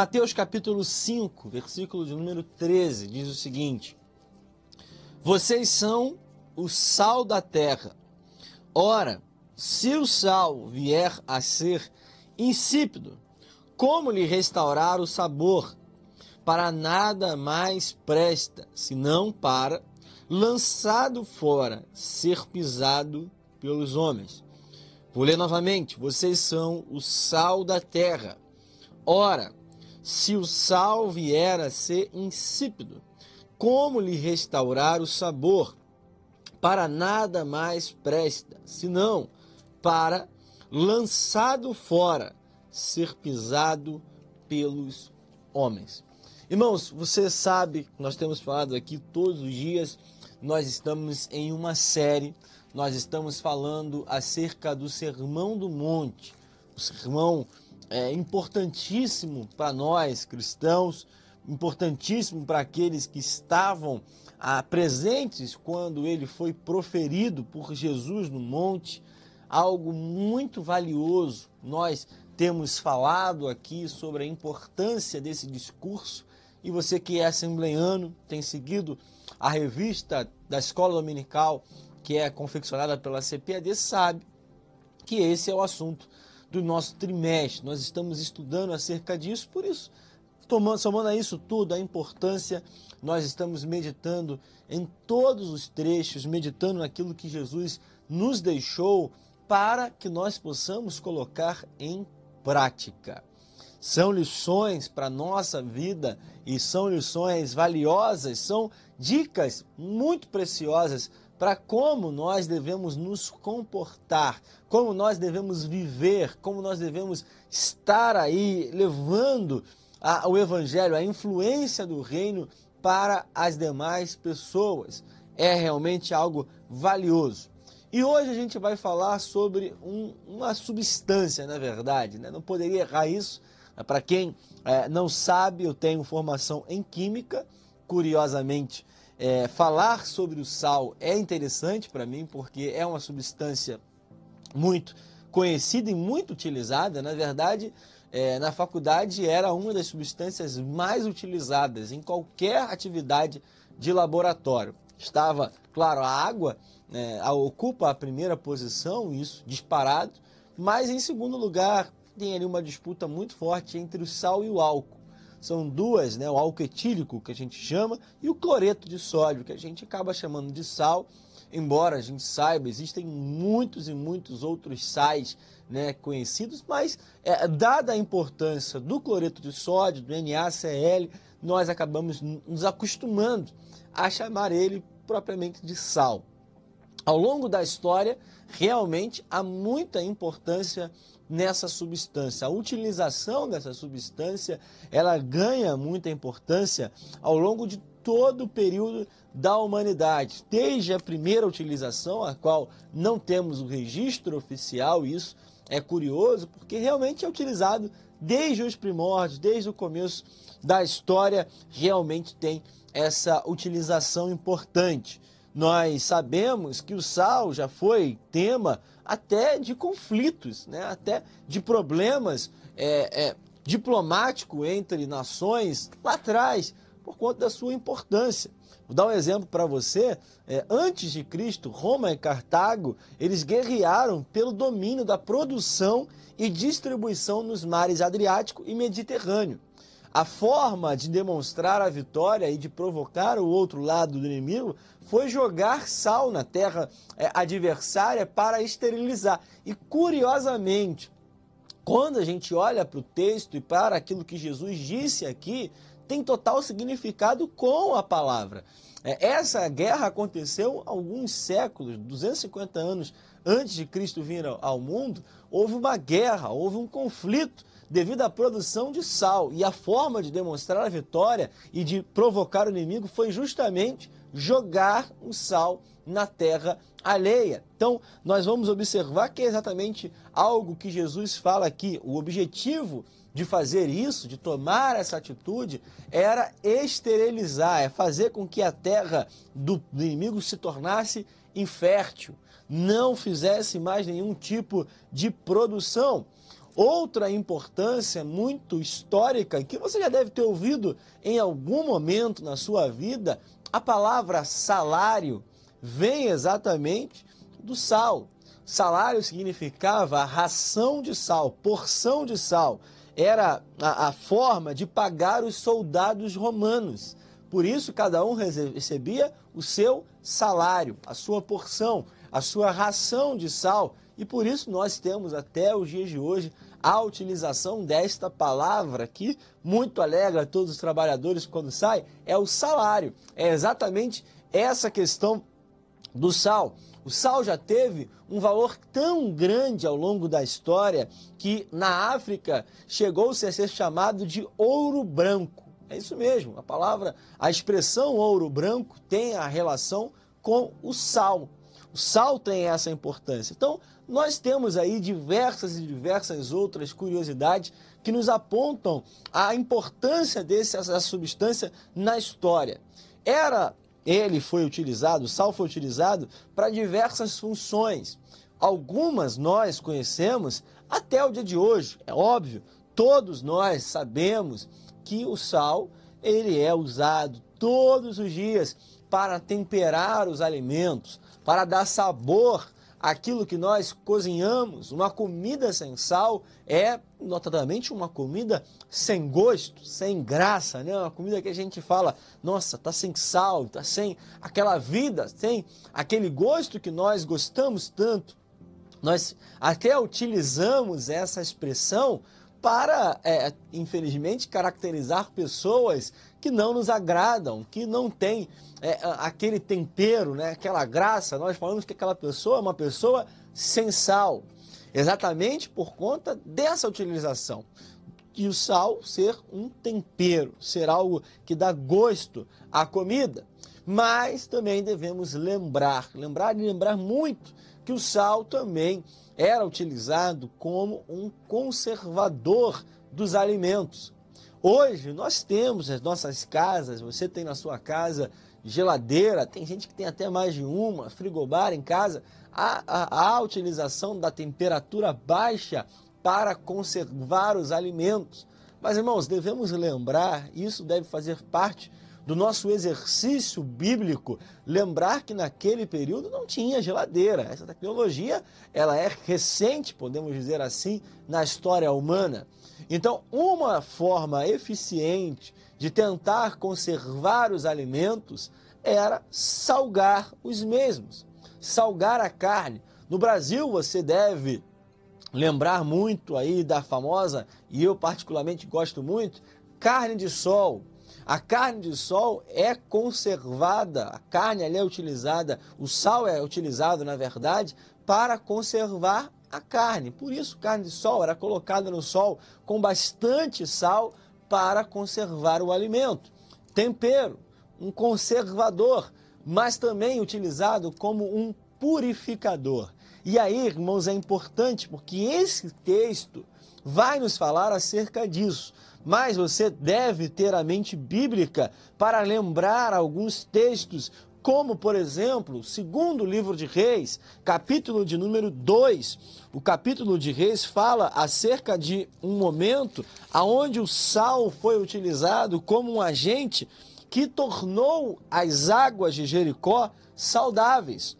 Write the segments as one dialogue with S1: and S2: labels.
S1: Mateus capítulo 5, versículo de número 13, diz o seguinte: Vocês são o sal da terra. Ora, se o sal vier a ser insípido, como lhe restaurar o sabor? Para nada mais presta, senão para, lançado fora, ser pisado pelos homens. Vou ler novamente: vocês são o sal da terra. Ora, se o sal vier a ser insípido, como lhe restaurar o sabor? Para nada mais presta, senão para, lançado fora, ser pisado pelos homens. Irmãos, você sabe, nós temos falado aqui todos os dias, nós estamos em uma série, nós estamos falando acerca do Sermão do Monte, o sermão é importantíssimo para nós cristãos, importantíssimo para aqueles que estavam ah, presentes quando ele foi proferido por Jesus no monte, algo muito valioso. Nós temos falado aqui sobre a importância desse discurso e você que é assembleiano, tem seguido a revista da Escola Dominical, que é confeccionada pela CPAD, sabe que esse é o assunto do nosso trimestre. Nós estamos estudando acerca disso, por isso, tomando, somando a isso tudo, a importância, nós estamos meditando em todos os trechos, meditando naquilo que Jesus nos deixou para que nós possamos colocar em prática. São lições para a nossa vida e são lições valiosas, são dicas muito preciosas para como nós devemos nos comportar, como nós devemos viver, como nós devemos estar aí levando a, o Evangelho, a influência do reino para as demais pessoas. É realmente algo valioso. E hoje a gente vai falar sobre um, uma substância, na verdade, né? não poderia errar isso. Para quem é, não sabe, eu tenho formação em Química, curiosamente é, falar sobre o sal é interessante para mim porque é uma substância muito conhecida e muito utilizada. Na verdade, é, na faculdade era uma das substâncias mais utilizadas em qualquer atividade de laboratório. Estava, claro, a água é, ocupa a primeira posição, isso disparado, mas em segundo lugar tem ali uma disputa muito forte entre o sal e o álcool são duas, né, o álcool etílico, que a gente chama, e o cloreto de sódio, que a gente acaba chamando de sal, embora a gente saiba, existem muitos e muitos outros sais né, conhecidos, mas é, dada a importância do cloreto de sódio, do NaCl, nós acabamos nos acostumando a chamar ele propriamente de sal. Ao longo da história, realmente há muita importância nessa substância. A utilização dessa substância, ela ganha muita importância ao longo de todo o período da humanidade, desde a primeira utilização, a qual não temos o registro oficial, isso é curioso, porque realmente é utilizado desde os primórdios, desde o começo da história, realmente tem essa utilização importante. Nós sabemos que o sal já foi tema até de conflitos, né? até de problemas é, é, diplomáticos entre nações lá atrás, por conta da sua importância. Vou dar um exemplo para você. É, antes de Cristo, Roma e Cartago, eles guerrearam pelo domínio da produção e distribuição nos mares Adriático e Mediterrâneo. A forma de demonstrar a vitória e de provocar o outro lado do inimigo foi jogar sal na terra é, adversária para esterilizar. E curiosamente, quando a gente olha para o texto e para aquilo que Jesus disse aqui, tem total significado com a palavra. É, essa guerra aconteceu alguns séculos, 250 anos antes de Cristo vir ao mundo, houve uma guerra, houve um conflito devido à produção de sal. E a forma de demonstrar a vitória e de provocar o inimigo foi justamente jogar o sal na terra alheia. Então, nós vamos observar que é exatamente algo que Jesus fala aqui. O objetivo de fazer isso, de tomar essa atitude, era esterilizar, é fazer com que a terra do inimigo se tornasse infértil, não fizesse mais nenhum tipo de produção. Outra importância muito histórica que você já deve ter ouvido em algum momento na sua vida, a palavra salário vem exatamente do sal. Salário significava ração de sal, porção de sal. Era a, a forma de pagar os soldados romanos. Por isso, cada um recebia o seu salário, a sua porção, a sua ração de sal. E por isso nós temos até os dias de hoje a utilização desta palavra que muito alegra todos os trabalhadores quando sai, é o salário. É exatamente essa questão do sal. O sal já teve um valor tão grande ao longo da história que na África chegou-se a ser chamado de ouro branco. É isso mesmo, a palavra, a expressão ouro branco tem a relação com o sal. O sal tem essa importância. Então, nós temos aí diversas e diversas outras curiosidades que nos apontam a importância dessa substância na história. Era ele foi utilizado, o sal foi utilizado para diversas funções. Algumas nós conhecemos até o dia de hoje. É óbvio, todos nós sabemos que o sal ele é usado todos os dias para temperar os alimentos, para dar sabor aquilo que nós cozinhamos, uma comida sem sal é notadamente uma comida sem gosto, sem graça, né? Uma comida que a gente fala, nossa, tá sem sal, tá sem aquela vida, sem aquele gosto que nós gostamos tanto. Nós até utilizamos essa expressão para, é, infelizmente, caracterizar pessoas que não nos agradam, que não têm é, aquele tempero, né, aquela graça. Nós falamos que aquela pessoa é uma pessoa sem sal, exatamente por conta dessa utilização. E o sal ser um tempero, ser algo que dá gosto à comida. Mas também devemos lembrar, lembrar e lembrar muito que o sal também era utilizado como um conservador dos alimentos. Hoje nós temos as nossas casas, você tem na sua casa geladeira, tem gente que tem até mais de uma, frigobar em casa, a, a, a utilização da temperatura baixa para conservar os alimentos. Mas irmãos, devemos lembrar, isso deve fazer parte do nosso exercício bíblico, lembrar que naquele período não tinha geladeira. Essa tecnologia, ela é recente, podemos dizer assim, na história humana. Então, uma forma eficiente de tentar conservar os alimentos era salgar os mesmos, salgar a carne. No Brasil, você deve lembrar muito aí da famosa, e eu particularmente gosto muito, carne de sol. A carne de sol é conservada, a carne ali é utilizada, o sal é utilizado, na verdade, para conservar a carne. Por isso, carne de sol era colocada no sol com bastante sal para conservar o alimento. Tempero, um conservador, mas também utilizado como um purificador. E aí, irmãos, é importante porque esse texto vai nos falar acerca disso mas você deve ter a mente bíblica para lembrar alguns textos, como, por exemplo, segundo livro de Reis, capítulo de número 2. O capítulo de Reis fala acerca de um momento aonde o sal foi utilizado como um agente que tornou as águas de Jericó saudáveis.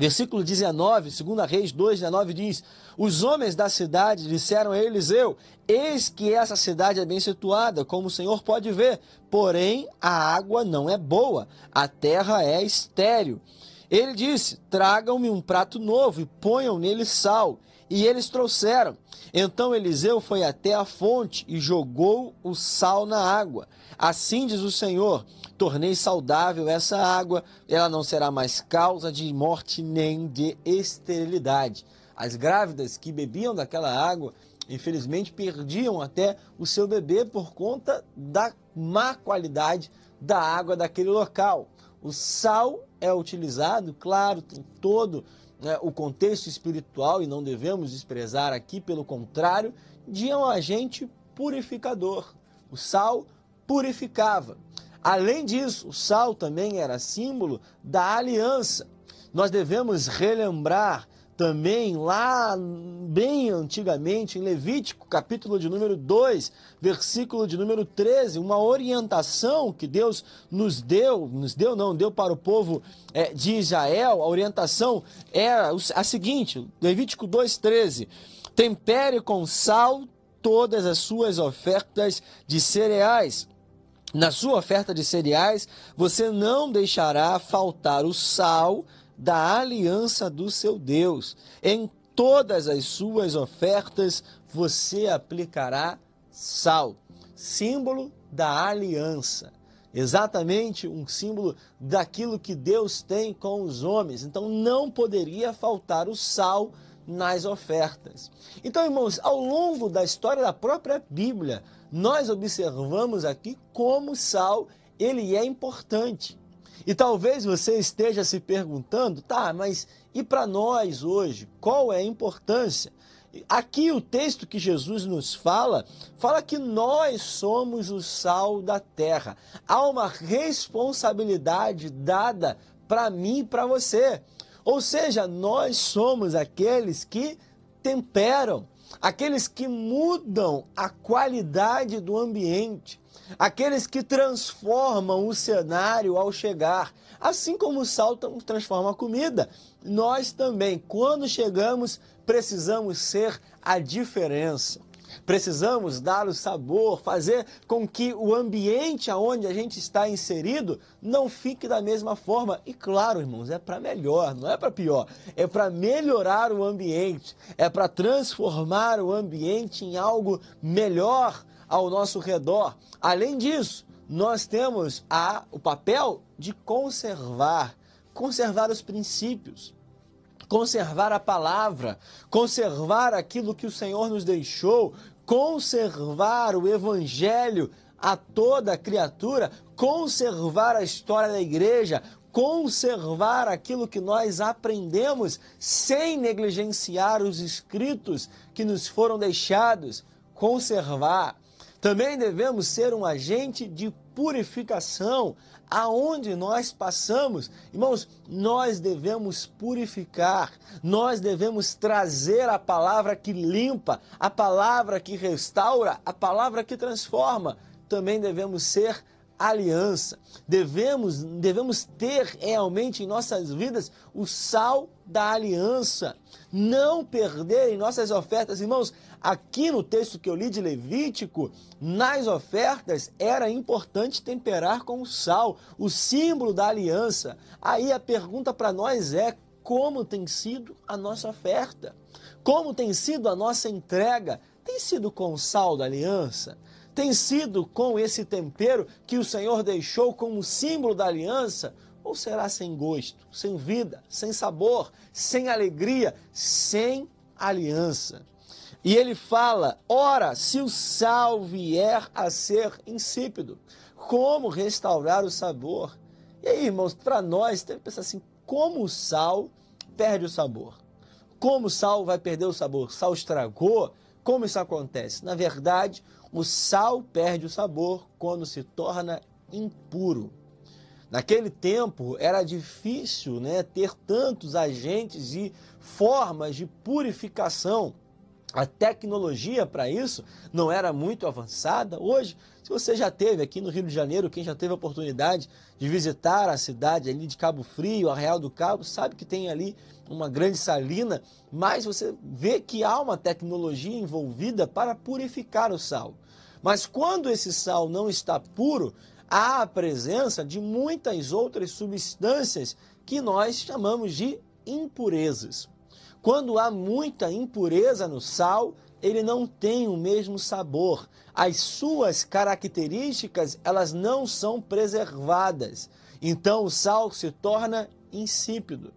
S1: Versículo 19, 2 Reis 2, 19 diz: Os homens da cidade disseram a Eliseu: Eis que essa cidade é bem situada, como o Senhor pode ver, porém a água não é boa, a terra é estéril. Ele disse: Tragam-me um prato novo e ponham nele sal. E eles trouxeram. Então Eliseu foi até a fonte e jogou o sal na água. Assim diz o Senhor: tornei saudável essa água, ela não será mais causa de morte nem de esterilidade. As grávidas que bebiam daquela água, infelizmente, perdiam até o seu bebê por conta da má qualidade da água daquele local. O sal é utilizado, claro, tem todo né, o contexto espiritual, e não devemos desprezar aqui, pelo contrário, de um agente purificador. O sal purificava. Além disso, o sal também era símbolo da aliança. Nós devemos relembrar também lá bem antigamente, em Levítico, capítulo de número 2, versículo de número 13, uma orientação que Deus nos deu, nos deu não, deu para o povo é, de Israel, a orientação era a seguinte, Levítico 2,13, tempere com sal todas as suas ofertas de cereais. Na sua oferta de cereais, você não deixará faltar o sal da aliança do seu Deus. Em todas as suas ofertas, você aplicará sal, símbolo da aliança. Exatamente um símbolo daquilo que Deus tem com os homens. Então não poderia faltar o sal nas ofertas. Então, irmãos, ao longo da história da própria Bíblia, nós observamos aqui como o sal ele é importante. E talvez você esteja se perguntando, tá, mas e para nós hoje, qual é a importância? Aqui o texto que Jesus nos fala, fala que nós somos o sal da terra. Há uma responsabilidade dada para mim e para você. Ou seja, nós somos aqueles que temperam, aqueles que mudam a qualidade do ambiente, aqueles que transformam o cenário ao chegar. Assim como o sal transforma a comida, nós também, quando chegamos, precisamos ser a diferença. Precisamos dar o sabor, fazer com que o ambiente aonde a gente está inserido não fique da mesma forma. E claro, irmãos, é para melhor, não é para pior. É para melhorar o ambiente, é para transformar o ambiente em algo melhor ao nosso redor. Além disso, nós temos a, o papel de conservar, conservar os princípios conservar a palavra, conservar aquilo que o Senhor nos deixou, conservar o evangelho a toda criatura, conservar a história da igreja, conservar aquilo que nós aprendemos sem negligenciar os escritos que nos foram deixados, conservar. Também devemos ser um agente de purificação, aonde nós passamos, irmãos, nós devemos purificar, nós devemos trazer a palavra que limpa, a palavra que restaura, a palavra que transforma. Também devemos ser aliança. Devemos, devemos ter realmente em nossas vidas o sal da aliança. Não perder em nossas ofertas, irmãos. Aqui no texto que eu li de Levítico, nas ofertas era importante temperar com sal, o símbolo da aliança. Aí a pergunta para nós é: como tem sido a nossa oferta? Como tem sido a nossa entrega? Tem sido com sal da aliança? Tem sido com esse tempero que o Senhor deixou como símbolo da aliança? Ou será sem gosto, sem vida, sem sabor, sem alegria, sem aliança? E ele fala: ora, se o sal vier a ser insípido, como restaurar o sabor? E aí, irmãos, para nós, tem que pensar assim: como o sal perde o sabor? Como o sal vai perder o sabor? Sal estragou? Como isso acontece? Na verdade, o sal perde o sabor quando se torna impuro. Naquele tempo era difícil né, ter tantos agentes e formas de purificação a tecnologia para isso não era muito avançada. Hoje, se você já teve aqui no Rio de Janeiro, quem já teve a oportunidade de visitar a cidade ali de Cabo Frio, a Real do Cabo, sabe que tem ali uma grande salina, mas você vê que há uma tecnologia envolvida para purificar o sal. Mas quando esse sal não está puro, há a presença de muitas outras substâncias que nós chamamos de impurezas. Quando há muita impureza no sal, ele não tem o mesmo sabor. As suas características, elas não são preservadas. Então o sal se torna insípido.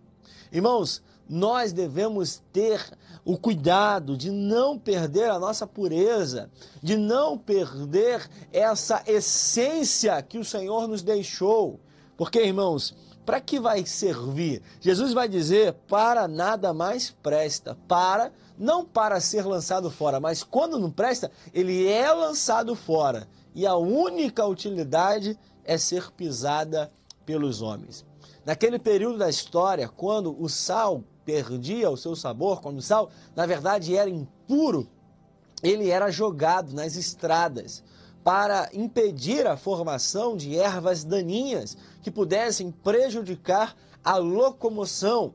S1: Irmãos, nós devemos ter o cuidado de não perder a nossa pureza, de não perder essa essência que o Senhor nos deixou. Porque, irmãos, para que vai servir? Jesus vai dizer: para nada mais presta. Para, não para ser lançado fora, mas quando não presta, ele é lançado fora. E a única utilidade é ser pisada pelos homens. Naquele período da história, quando o sal perdia o seu sabor, quando o sal, na verdade, era impuro, ele era jogado nas estradas para impedir a formação de ervas daninhas que pudessem prejudicar a locomoção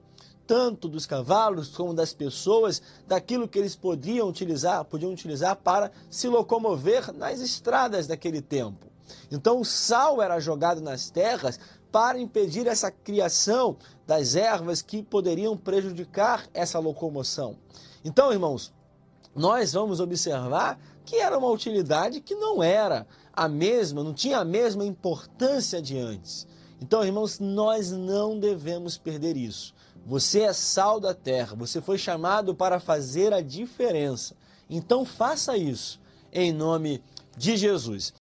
S1: tanto dos cavalos como das pessoas, daquilo que eles podiam utilizar, podiam utilizar para se locomover nas estradas daquele tempo. Então o sal era jogado nas terras para impedir essa criação das ervas que poderiam prejudicar essa locomoção. Então, irmãos, nós vamos observar que era uma utilidade que não era a mesma, não tinha a mesma importância de antes. Então, irmãos, nós não devemos perder isso. Você é sal da terra, você foi chamado para fazer a diferença. Então, faça isso em nome de Jesus.